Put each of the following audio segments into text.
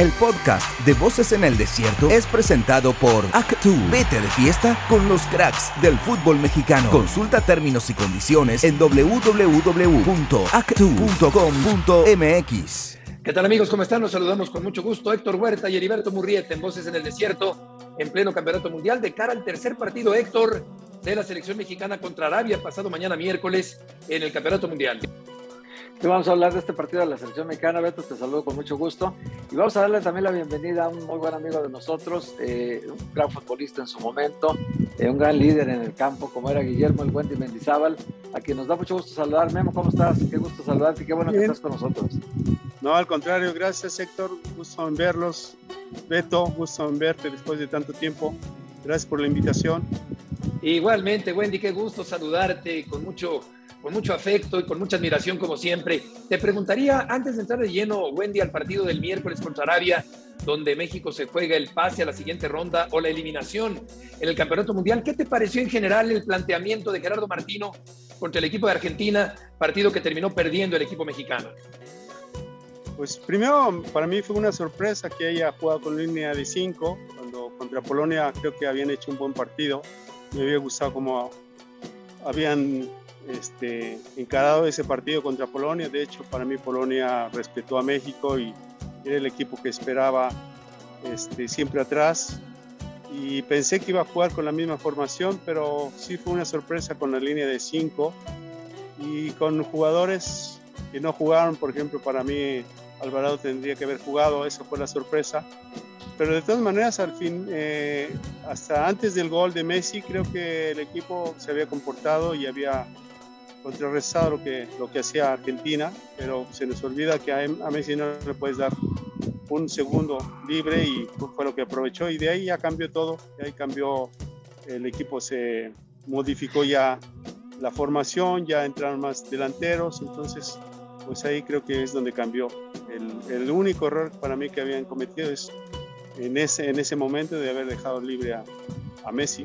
El podcast de Voces en el Desierto es presentado por Actu. Vete de fiesta con los cracks del fútbol mexicano. Consulta términos y condiciones en www.actu.com.mx. ¿Qué tal amigos? ¿Cómo están? Nos saludamos con mucho gusto. Héctor Huerta y Heriberto Murrieta en Voces en el Desierto, en pleno campeonato mundial, de cara al tercer partido, Héctor, de la selección mexicana contra Arabia, pasado mañana miércoles en el campeonato mundial. Hoy vamos a hablar de este partido de la selección mexicana. Beto, te saludo con mucho gusto. Y vamos a darle también la bienvenida a un muy buen amigo de nosotros, eh, un gran futbolista en su momento, eh, un gran líder en el campo, como era Guillermo el Wendy Mendizábal, a quien nos da mucho gusto saludar. Memo, ¿cómo estás? Qué gusto saludarte y qué bueno que estás con nosotros. No, al contrario, gracias Héctor, gusto en verlos. Beto, gusto en verte después de tanto tiempo. Gracias por la invitación. Igualmente, Wendy, qué gusto saludarte con mucho con mucho afecto y con mucha admiración como siempre. Te preguntaría, antes de entrar de lleno, Wendy, al partido del miércoles contra Arabia, donde México se juega el pase a la siguiente ronda o la eliminación en el Campeonato Mundial, ¿qué te pareció en general el planteamiento de Gerardo Martino contra el equipo de Argentina, partido que terminó perdiendo el equipo mexicano? Pues primero, para mí fue una sorpresa que haya jugado con línea de 5, cuando contra Polonia creo que habían hecho un buen partido. Me había gustado cómo habían este, encarado ese partido contra Polonia. De hecho, para mí Polonia respetó a México y era el equipo que esperaba este, siempre atrás. Y pensé que iba a jugar con la misma formación, pero sí fue una sorpresa con la línea de 5 y con jugadores que no jugaron. Por ejemplo, para mí Alvarado tendría que haber jugado, esa fue la sorpresa. Pero de todas maneras, al fin, eh, hasta antes del gol de Messi, creo que el equipo se había comportado y había contrarrestado lo que, lo que hacía Argentina, pero se nos olvida que a, Messi no le puedes dar un segundo libre y fue lo que aprovechó y de ahí ya cambió todo, de ahí cambió, el equipo se modificó ya la formación, ya entraron más delanteros, entonces pues ahí creo que es donde cambió. El, el único error para mí que habían cometido es en ese, en ese momento de haber dejado libre a, a Messi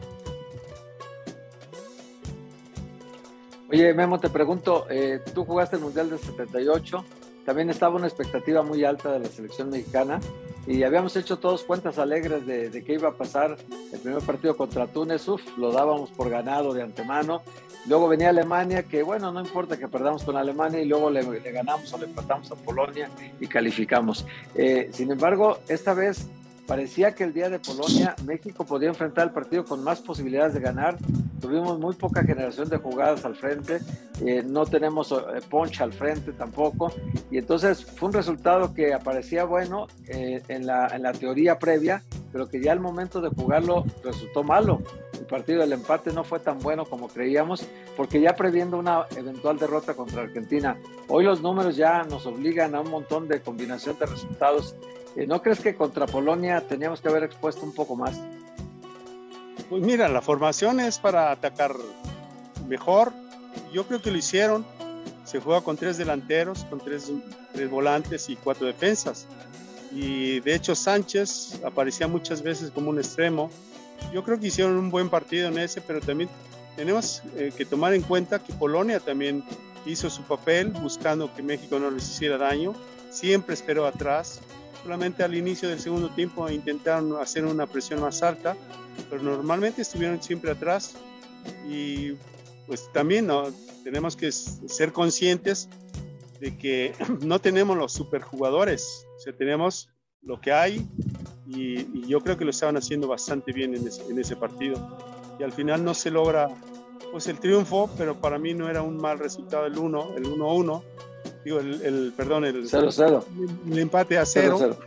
Oye, Memo, te pregunto, eh, tú jugaste el Mundial del 78, también estaba una expectativa muy alta de la selección mexicana y habíamos hecho todos cuentas alegres de, que iba a pasar el primer partido contra Túnez, uf, lo dábamos por ganado de antemano. Luego venía Alemania, que bueno, no importa que perdamos con Alemania y luego le, ganamos o le empatamos a Polonia y calificamos. Eh, sin embargo, esta vez parecía que el día de Polonia México podía enfrentar el partido con más posibilidades de ganar. Tuvimos muy poca generación de jugadas al frente, eh, no tenemos eh, poncha al frente tampoco, y entonces fue un resultado que aparecía bueno eh, en, la, en la teoría previa, pero que ya al momento de jugarlo resultó malo. El partido del empate no fue tan bueno como creíamos, porque ya previendo una eventual derrota contra Argentina, hoy los números ya nos obligan a un montón de combinación de resultados ¿No crees que contra Polonia teníamos que haber expuesto un poco más? Pues mira, la formación es para atacar mejor. Yo creo que lo hicieron. Se juega con tres delanteros, con tres, tres volantes y cuatro defensas. Y de hecho Sánchez aparecía muchas veces como un extremo. Yo creo que hicieron un buen partido en ese, pero también tenemos eh, que tomar en cuenta que Polonia también hizo su papel buscando que México no les hiciera daño. Siempre esperó atrás, solamente al inicio del segundo tiempo intentaron hacer una presión más alta, pero normalmente estuvieron siempre atrás y pues también ¿no? tenemos que ser conscientes de que no tenemos los superjugadores, o sea, tenemos lo que hay y, yo creo que lo estaban haciendo bastante bien en ese, en ese partido. Y al final no se logra pues el triunfo, pero para mí no era un mal resultado el 1, el 1-1, digo, el, perdón, el, 0-0. El, empate a cero.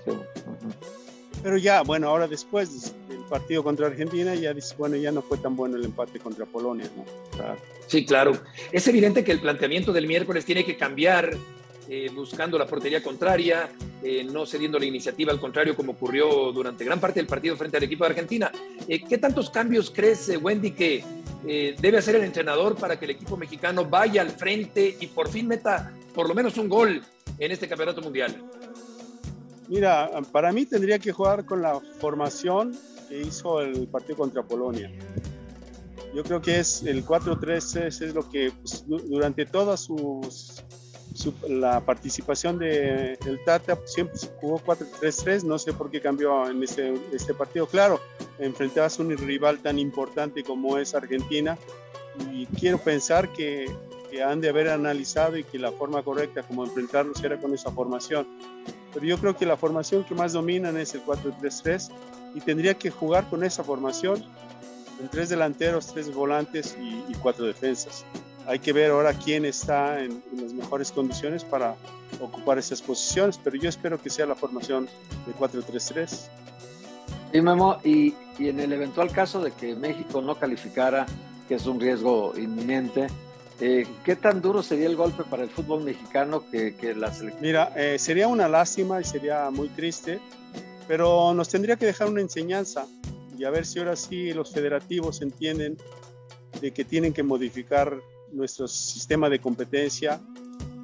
Pero ya, bueno, ahora después del partido contra Argentina, ya dice, bueno, ya no fue tan bueno el empate contra Polonia, ¿no? Sí, claro. Es evidente que el planteamiento del miércoles tiene que cambiar eh, buscando la portería contraria, eh, no cediendo la iniciativa, al contrario, como ocurrió durante gran parte del partido frente al equipo de Argentina. Eh, ¿Qué tantos cambios crees, Wendy, que debe hacer el entrenador para que el equipo mexicano vaya al frente y por fin meta por lo menos un gol en este campeonato mundial? Mira, para mí tendría que jugar con la formación que hizo el partido contra Polonia. Yo creo que es el 4-3-3 es lo que pues, durante todas sus la participación de el Tata pues, siempre jugó 4-3-3, no sé por qué cambió en este partido. Claro, enfrentabas a un rival tan importante como es Argentina y quiero pensar que, que, han de haber analizado y que la forma correcta como enfrentarlos era con esa formación. Pero yo creo que la formación que más dominan es el 4-3-3 y tendría que jugar con esa formación en tres delanteros, tres volantes y, y cuatro defensas hay que ver ahora quién está en, las mejores condiciones para ocupar esas posiciones, pero yo espero que sea la formación de 4-3-3. Y Memo, y, y, en el eventual caso de que México no calificara, que es un riesgo inminente, eh, ¿qué tan duro sería el golpe para el fútbol mexicano que, que la selección? Mira, eh, sería una lástima y sería muy triste, pero nos tendría que dejar una enseñanza y a ver si ahora sí los federativos entienden de que tienen que modificar nuestro sistema de competencia,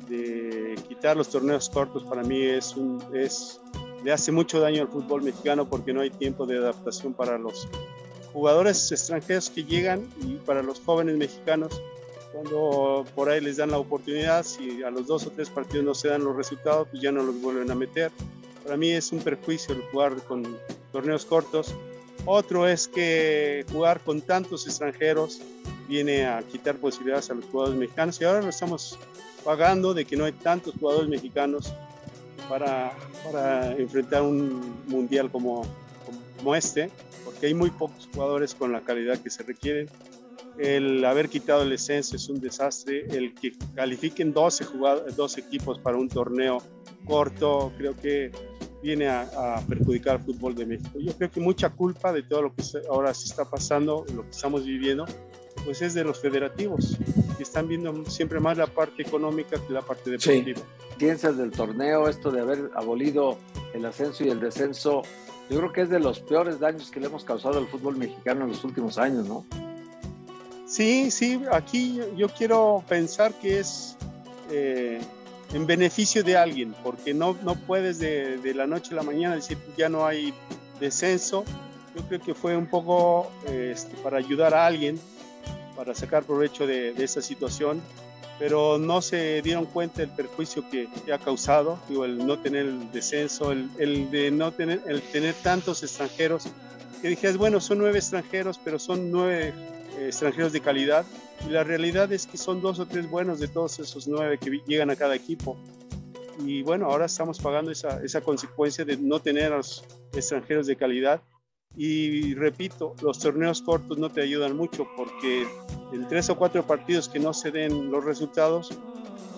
de quitar los torneos cortos, para mí es, un, es le hace mucho daño al fútbol mexicano porque no hay tiempo de adaptación para los jugadores extranjeros que llegan y para los jóvenes mexicanos cuando por ahí les dan la oportunidad, si a los dos o tres partidos no se dan los resultados, pues ya no los vuelven a meter. Para mí es un perjuicio el jugar con torneos cortos. Otro es que jugar con tantos extranjeros viene a quitar posibilidades a los jugadores mexicanos y ahora lo estamos pagando de que no hay tantos jugadores mexicanos para, para enfrentar un mundial como, como este, porque hay muy pocos jugadores con la calidad que se requiere. El haber quitado el descenso es un desastre. El que califiquen 12, jugadores, 12 equipos para un torneo corto, creo que viene a, a, perjudicar al fútbol de México. Yo creo que mucha culpa de todo lo que ahora se está pasando, lo que estamos viviendo, pues es de los federativos, que están viendo siempre más la parte económica que la parte deportiva. Sí. Piensas del torneo, esto de haber abolido el ascenso y el descenso, yo creo que es de los peores daños que le hemos causado al fútbol mexicano en los últimos años, ¿no? Sí, sí, aquí yo quiero pensar que es eh, en beneficio de alguien, porque no, no puedes de, de, la noche a la mañana decir ya no hay descenso. Yo creo que fue un poco eh, este, para ayudar a alguien para sacar provecho de, de, esa situación, pero no se dieron cuenta del perjuicio que, ha causado, digo, el no tener el descenso, el, el, de no tener, el tener tantos extranjeros, que dijeras, bueno, son nueve extranjeros, pero son nueve extranjeros de calidad, y la realidad es que son dos o tres buenos de todos esos nueve que llegan a cada equipo. Y bueno, ahora estamos pagando esa, esa consecuencia de no tener a los extranjeros de calidad y repito, los torneos cortos no te ayudan mucho porque en tres o cuatro partidos que no se den los resultados,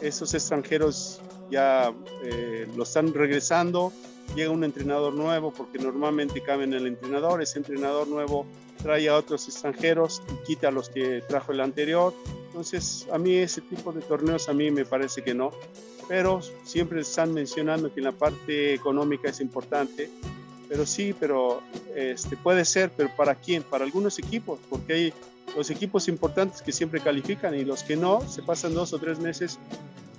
esos extranjeros ya eh, lo están regresando, llega un entrenador nuevo porque normalmente caben el entrenador, ese entrenador nuevo trae a otros extranjeros y quita a los que trajo el anterior. Entonces, a mí ese tipo de torneos a mí me parece que no, pero siempre están mencionando que la parte económica es importante pero sí, pero este, puede ser, pero ¿para quién? Para algunos equipos, porque hay los equipos importantes que siempre califican y los que no, se pasan dos o tres meses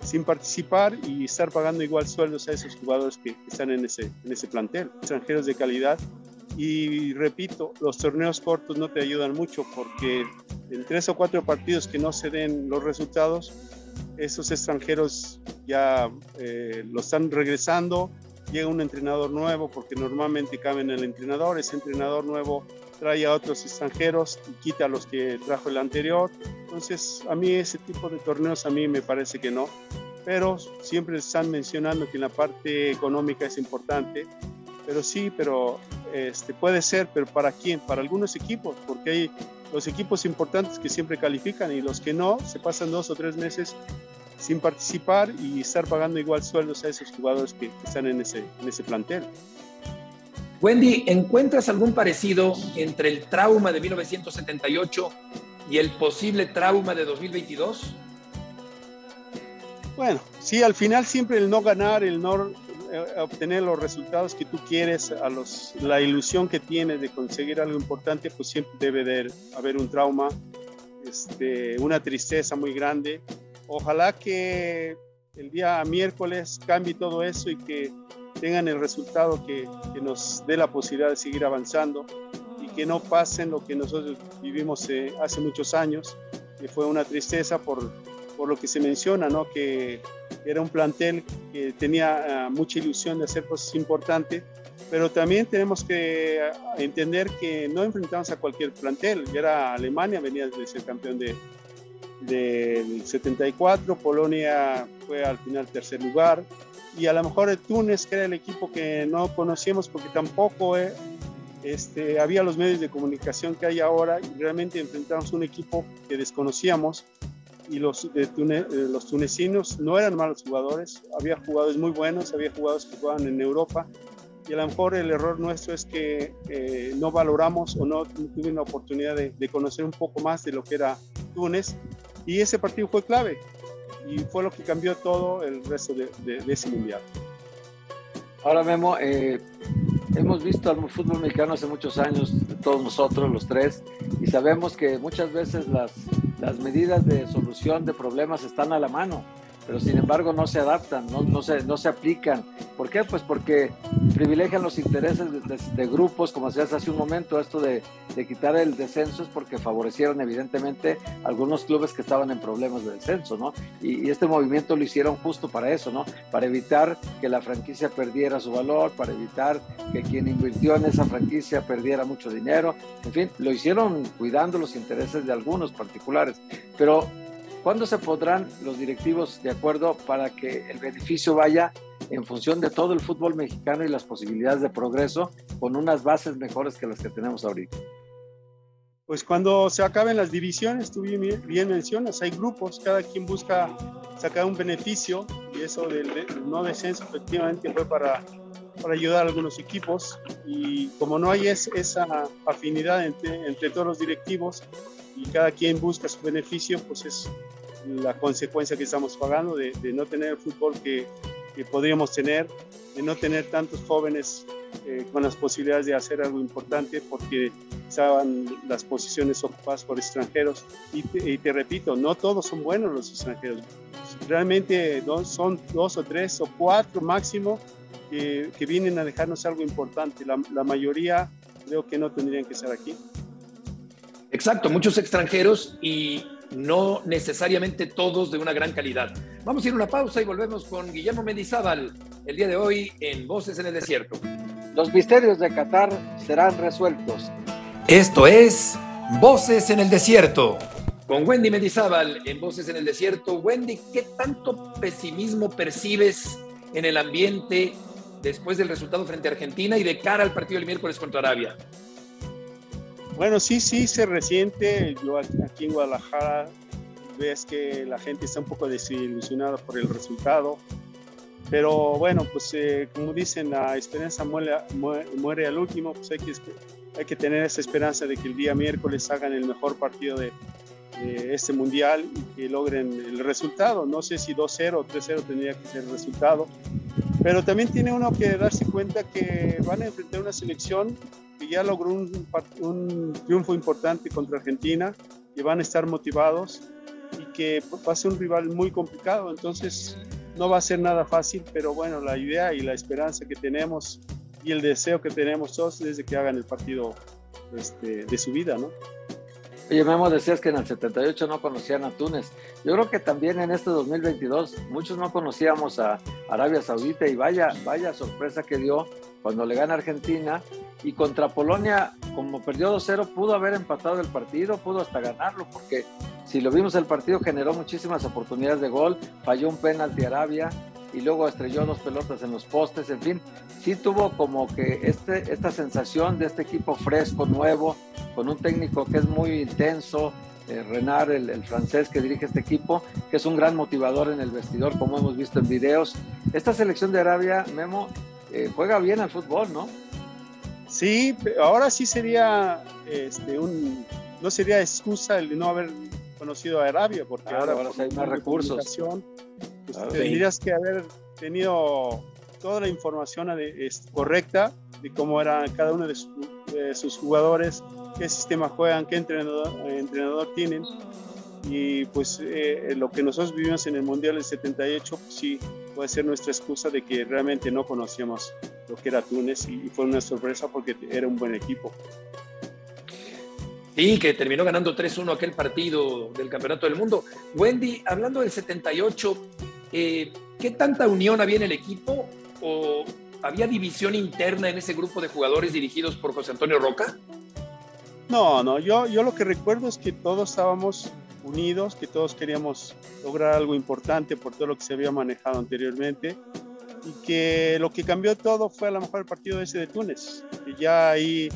sin participar y estar pagando igual sueldos a esos jugadores que, están en ese, en ese plantel, extranjeros de calidad. Y repito, los torneos cortos no te ayudan mucho porque en tres o cuatro partidos que no se den los resultados, esos extranjeros ya eh, lo están regresando llega un entrenador nuevo, porque normalmente caben el entrenador, ese entrenador nuevo trae a otros extranjeros y quita a los que trajo el anterior. Entonces, a mí ese tipo de torneos a mí me parece que no, pero siempre están mencionando que en la parte económica es importante, pero sí, pero este, puede ser, pero ¿para quién? Para algunos equipos, porque hay los equipos importantes que siempre califican y los que no, se pasan dos o tres meses sin participar y estar pagando igual sueldos a esos jugadores que, están en ese, en ese plantel. Wendy, ¿encuentras algún parecido entre el trauma de 1978 y el posible trauma de 2022? Bueno, sí, al final siempre el no ganar, el no eh, obtener los resultados que tú quieres, a los, la ilusión que tienes de conseguir algo importante, pues siempre debe de haber un trauma, este, una tristeza muy grande Ojalá que el día miércoles cambie todo eso y que tengan el resultado que, que nos dé la posibilidad de seguir avanzando y que no pasen lo que nosotros vivimos eh, hace muchos años, que fue una tristeza por, por lo que se menciona, ¿no? que era un plantel que tenía ah, mucha ilusión de hacer cosas importantes, pero también tenemos que ah, entender que no enfrentamos a cualquier plantel, ya era Alemania, venía de ser campeón de, del 74, Polonia fue al final tercer lugar, y a lo mejor el Túnez, que era el equipo que no conocíamos porque tampoco eh, este, había los medios de comunicación que hay ahora, y realmente enfrentamos un equipo que desconocíamos, y los, de eh, los tunecinos no eran malos jugadores, había jugadores muy buenos, había jugadores que jugaban en Europa, y a lo mejor el error nuestro es que eh, no valoramos o no tuvimos la oportunidad de, de, conocer un poco más de lo que era Túnez y ese partido fue clave y fue lo que cambió todo el resto de, ese mundial. Ahora Memo, eh, hemos visto al fútbol mexicano hace muchos años, todos nosotros, los tres, y sabemos que muchas veces las, las medidas de solución de problemas están a la mano pero sin embargo no se adaptan, no, no, se, no se aplican. ¿Por qué? Pues porque privilegian los intereses de, grupos, como se hace un momento, esto de, quitar el descenso es porque favorecieron evidentemente algunos clubes que estaban en problemas de descenso, ¿no? Y, este movimiento lo hicieron justo para eso, ¿no? Para evitar que la franquicia perdiera su valor, para evitar que quien invirtió en esa franquicia perdiera mucho dinero, en fin, lo hicieron cuidando los intereses de algunos particulares, pero ¿Cuándo se podrán los directivos de acuerdo para que el beneficio vaya en función de todo el fútbol mexicano y las posibilidades de progreso con unas bases mejores que las que tenemos ahorita? Pues cuando se acaben las divisiones, tú bien, mencionas, hay grupos, cada quien busca sacar un beneficio y eso del, no descenso efectivamente fue para, para ayudar a algunos equipos y como no hay esa afinidad entre, entre todos los directivos y cada quien busca su beneficio, pues es la consecuencia que estamos pagando de, no tener el fútbol que, que, podríamos tener, de no tener tantos jóvenes eh, con las posibilidades de hacer algo importante porque estaban las posiciones ocupadas por extranjeros. Y te, repito, no todos son buenos los extranjeros. Realmente son dos o tres o cuatro máximo que, que vienen a dejarnos algo importante. La, la mayoría creo que no tendrían que estar aquí. Exacto, muchos extranjeros y no necesariamente todos de una gran calidad. Vamos a ir a una pausa y volvemos con Guillermo Mendizábal el día de hoy en Voces en el Desierto. Los misterios de Qatar serán resueltos. Esto es Voces en el Desierto. Con Wendy Mendizábal en Voces en el Desierto. Wendy, ¿qué tanto pesimismo percibes en el ambiente después del resultado frente a Argentina y de cara al partido del miércoles contra Arabia? Bueno, sí, sí, se resiente. Yo aquí en Guadalajara ves que la gente está un poco desilusionada por el resultado. Pero bueno, pues eh, como dicen, la esperanza muere, muere, al último, pues hay que, hay que tener esa esperanza de que el día miércoles hagan el mejor partido de, de este mundial y que logren el resultado. No sé si 2-0 o 3-0 tendría que ser el resultado, pero también tiene uno que darse cuenta que van a enfrentar una selección que ya logró un, un, triunfo importante contra Argentina, que van a estar motivados y que va a ser un rival muy complicado. Entonces, no va a ser nada fácil, pero bueno, la idea y la esperanza que tenemos y el deseo que tenemos todos es de que hagan el partido este, de su vida, ¿no? Oye, Memo, decías que en el 78 no conocían a Túnez. Yo creo que también en este 2022 muchos no conocíamos a Arabia Saudita y vaya, vaya sorpresa que dio cuando le gana Argentina y contra Polonia, como perdió 2-0, pudo haber empatado el partido, pudo hasta ganarlo, porque si lo vimos el partido generó muchísimas oportunidades de gol, falló un penalti Arabia y luego estrelló dos pelotas en los postes, en fin, sí tuvo como que este, esta sensación de este equipo fresco, nuevo, con un técnico que es muy intenso, eh, Renard, el, francés que dirige este equipo, que es un gran motivador en el vestidor, como hemos visto en videos. Esta selección de Arabia, Memo, eh, juega bien al fútbol, ¿no? Sí, ahora sí sería este, un, no sería excusa el no haber conocido a Arabia, porque ahora, hay más recursos. Pues, tendrías que haber tenido toda la información correcta de cómo era cada uno de, sus jugadores, qué sistema juegan, qué entrenador, entrenador tienen. Y pues eh, lo que nosotros vivimos en el Mundial del 78, pues sí, puede ser nuestra excusa de que realmente no conocíamos lo que era Túnez y fue una sorpresa porque era un buen equipo. Sí, que terminó ganando 3-1 aquel partido del Campeonato del Mundo. Wendy, hablando del 78, eh, ¿qué tanta unión había en el equipo o había división interna en ese grupo de jugadores dirigidos por José Antonio Roca? No, no, yo, yo lo que recuerdo es que todos estábamos unidos, que todos queríamos lograr algo importante por todo lo que se había manejado anteriormente y que lo que cambió todo fue a lo mejor el partido ese de Túnez, y ya ahí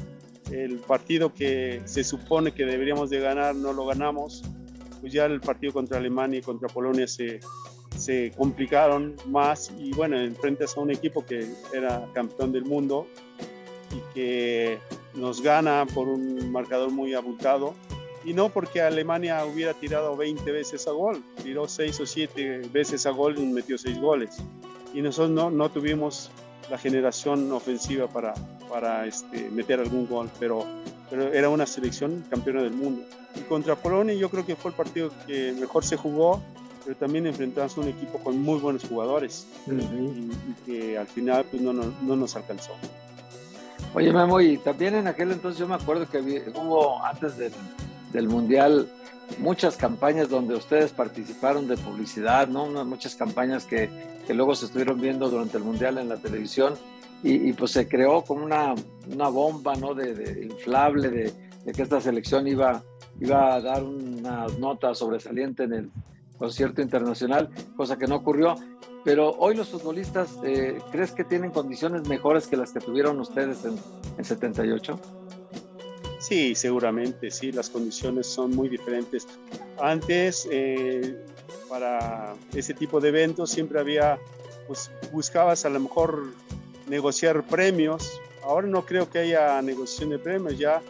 el partido que se supone que deberíamos de ganar no lo ganamos, pues ya el partido contra Alemania y contra Polonia se, se complicaron más y bueno, enfrentas a un equipo que era campeón del mundo y que nos gana por un marcador muy abultado. Y no porque Alemania hubiera tirado 20 veces a gol, tiró 6 o 7 veces a gol y metió 6 goles. Y nosotros no, no tuvimos la generación ofensiva para, para este, meter algún gol, pero, pero era una selección campeona del mundo. Y contra Polonia yo creo que fue el partido que mejor se jugó, pero también enfrentamos a un equipo con muy buenos jugadores y, que al final pues, no, no, no, nos alcanzó. Oye, Memo, y también en aquel entonces yo me acuerdo que hubo antes del, del Mundial muchas campañas donde ustedes participaron de publicidad, ¿no? Muchas campañas que, que luego se estuvieron viendo durante el Mundial en la televisión y, pues se creó como una, una bomba, ¿no? De, inflable de, de, que esta selección iba, iba a dar una nota sobresaliente en el concierto internacional, cosa que no ocurrió. Pero hoy los futbolistas, eh, ¿crees que tienen condiciones mejores que las que tuvieron ustedes en, en 78? Sí, seguramente, sí, las condiciones son muy diferentes. Antes, eh, para ese tipo de eventos siempre había, pues buscabas a lo mejor negociar premios. Ahora no creo que haya negociación de premios, ya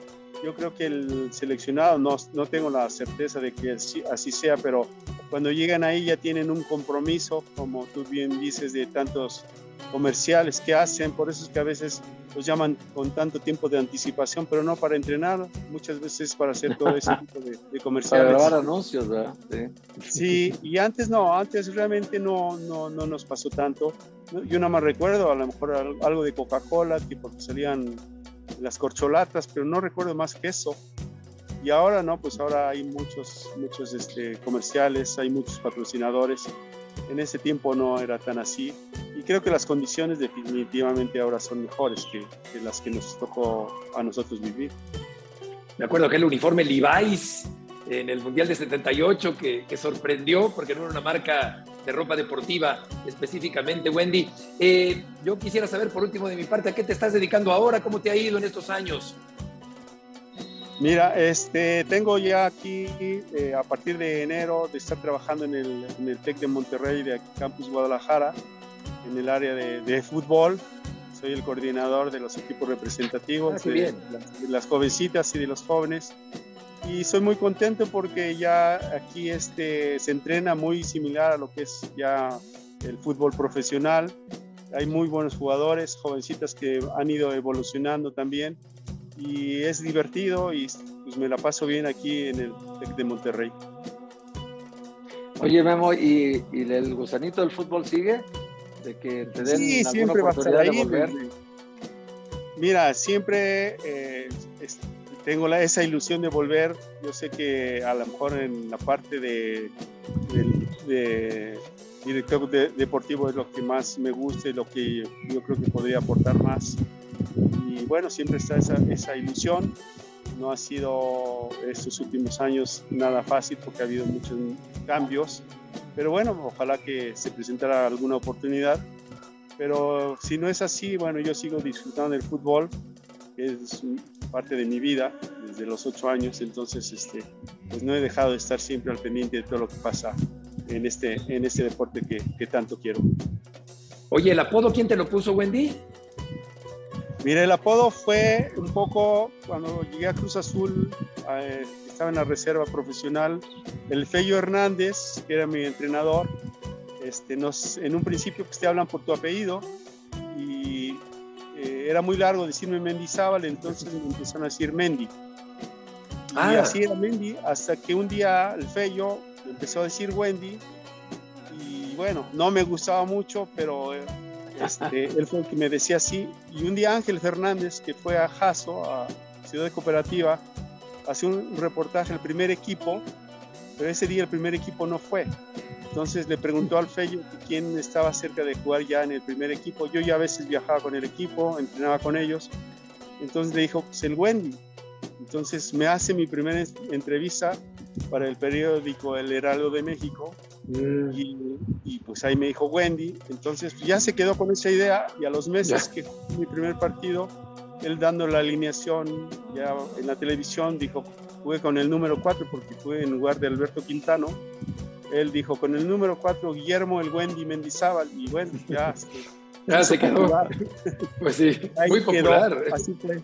yo creo que el seleccionado, no, no tengo la certeza de que así, así, sea, pero cuando llegan ahí ya tienen un compromiso, como tú bien dices, de tantos comerciales que hacen, por eso es que a veces los llaman con tanto tiempo de anticipación, pero no para entrenar, muchas veces para hacer todo ese tipo de, comerciales. Para grabar anuncios, ¿verdad? Sí. y antes no, antes realmente no, no, no nos pasó tanto. Yo nada más recuerdo a lo mejor algo de Coca-Cola, que porque salían las corcholatas, pero no recuerdo más que eso. Y ahora no, pues ahora hay muchos, muchos este, comerciales, hay muchos patrocinadores. En ese tiempo no era tan así y creo que las condiciones definitivamente ahora son mejores que, las que nos tocó a nosotros vivir. Me acuerdo que el uniforme Levi's en el Mundial de 78 que, que, sorprendió porque no era una marca de ropa deportiva específicamente, Wendy. Eh, yo quisiera saber por último de mi parte, ¿a qué te estás dedicando ahora? ¿Cómo te ha ido en estos años? Mira, este, tengo ya aquí, eh, a partir de enero, de estar trabajando en el, en el TEC de Monterrey, de aquí, Campus Guadalajara, en el área de, fútbol. Soy el coordinador de los equipos representativos, ah, de, las, jovencitas y de los jóvenes. Y soy muy contento porque ya aquí este, se entrena muy similar a lo que es ya el fútbol profesional. Hay muy buenos jugadores, jovencitas que han ido evolucionando también. Y es divertido y pues me la paso bien aquí en el TEC de Monterrey. Oye, Memo, ¿y, ¿y el gusanito del fútbol sigue? de que te den sí, siempre va a estar ahí. Mira, siempre eh, tengo la, esa ilusión de volver. Yo sé que a lo mejor en la parte de, de, director deportivo es lo que más me gusta y lo que yo creo que podría aportar más. Bueno, siempre está esa, esa ilusión. No ha sido estos últimos años nada fácil porque ha habido muchos cambios pero bueno, ojalá que se presentara alguna oportunidad. Pero si no es así, bueno, yo sigo disfrutando del fútbol, es parte de mi vida desde los ocho años, entonces este, pues no he dejado de estar siempre al pendiente de todo lo que pasa en este, en este deporte que tanto quiero. Oye, ¿el apodo quién te lo puso, Wendy? Mira, el apodo fue un poco cuando llegué a Cruz Azul, eh, estaba en la reserva profesional, el Fello Hernández, que era mi entrenador, este, nos, en un principio pues, te hablan por tu apellido y eh, era muy largo decirme Mendizábal, entonces me empezaron a decir Mendy. Y ah. así era Mendy, hasta que un día el Fello empezó a decir Wendy y bueno, no me gustaba mucho, pero eh, este, él fue el que me decía así. Y un día Ángel Fernández, que fue a Jaso, a Ciudad de Cooperativa, hace un reportaje el primer equipo, pero ese día el primer equipo no fue. Entonces le preguntó al Fello quién estaba cerca de jugar ya en el primer equipo. Yo ya a veces viajaba con el equipo, entrenaba con ellos. Entonces le dijo, pues el Wendy. Entonces me hace mi primera entrevista para el periódico El Heraldo de México mm. y, pues ahí me dijo Wendy. Entonces ya se quedó con esa idea y a los meses que fue mi primer partido, él dando la alineación ya en la televisión, dijo, jugué con el número 4 porque fue en lugar de Alberto Quintano. Él dijo, con el número 4, Guillermo el Wendy Mendizábal. Y bueno, ya... ya se quedó. Pues sí, muy popular.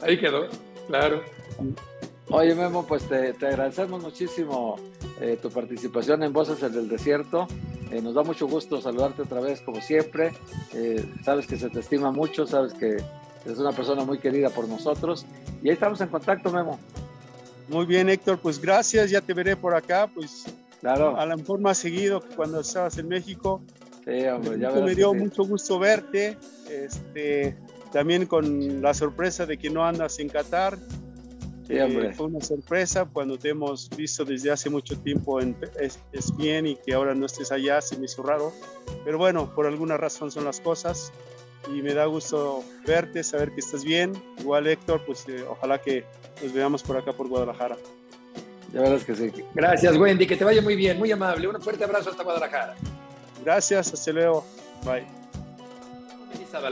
Ahí quedó, claro. Oye Memo, pues te, agradecemos muchísimo eh, tu participación en Voces del Desierto. Eh, nos da mucho gusto saludarte otra vez como siempre. Eh, sabes que se te estima mucho, sabes que eres una persona muy querida por nosotros. Y ahí estamos en contacto, Memo. Muy bien, Héctor, pues gracias, ya te veré por acá, pues claro. a lo mejor más seguido que cuando estabas en México. Sí, hombre, ya Me dio mucho gusto verte, este, también con la sorpresa de que no andas en Qatar eh, fue una sorpresa cuando te hemos visto desde hace mucho tiempo en es, bien y que ahora no estés allá, se me hizo raro. Pero bueno, por alguna razón son las cosas y me da gusto verte, saber que estás bien. Igual Héctor, pues eh, ojalá que nos veamos por acá por Guadalajara. Ya verás que sí. Gracias, Wendy, que te vaya muy bien, muy amable. Un fuerte abrazo hasta Guadalajara. Gracias, hasta luego. Bye.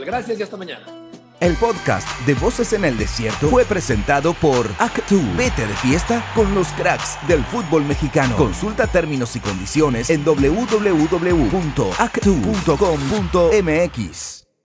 Gracias y hasta mañana. El podcast de Voces en el Desierto fue presentado por Actu. Vete de fiesta con los cracks del fútbol mexicano. Consulta términos y condiciones en www.actu.com.mx.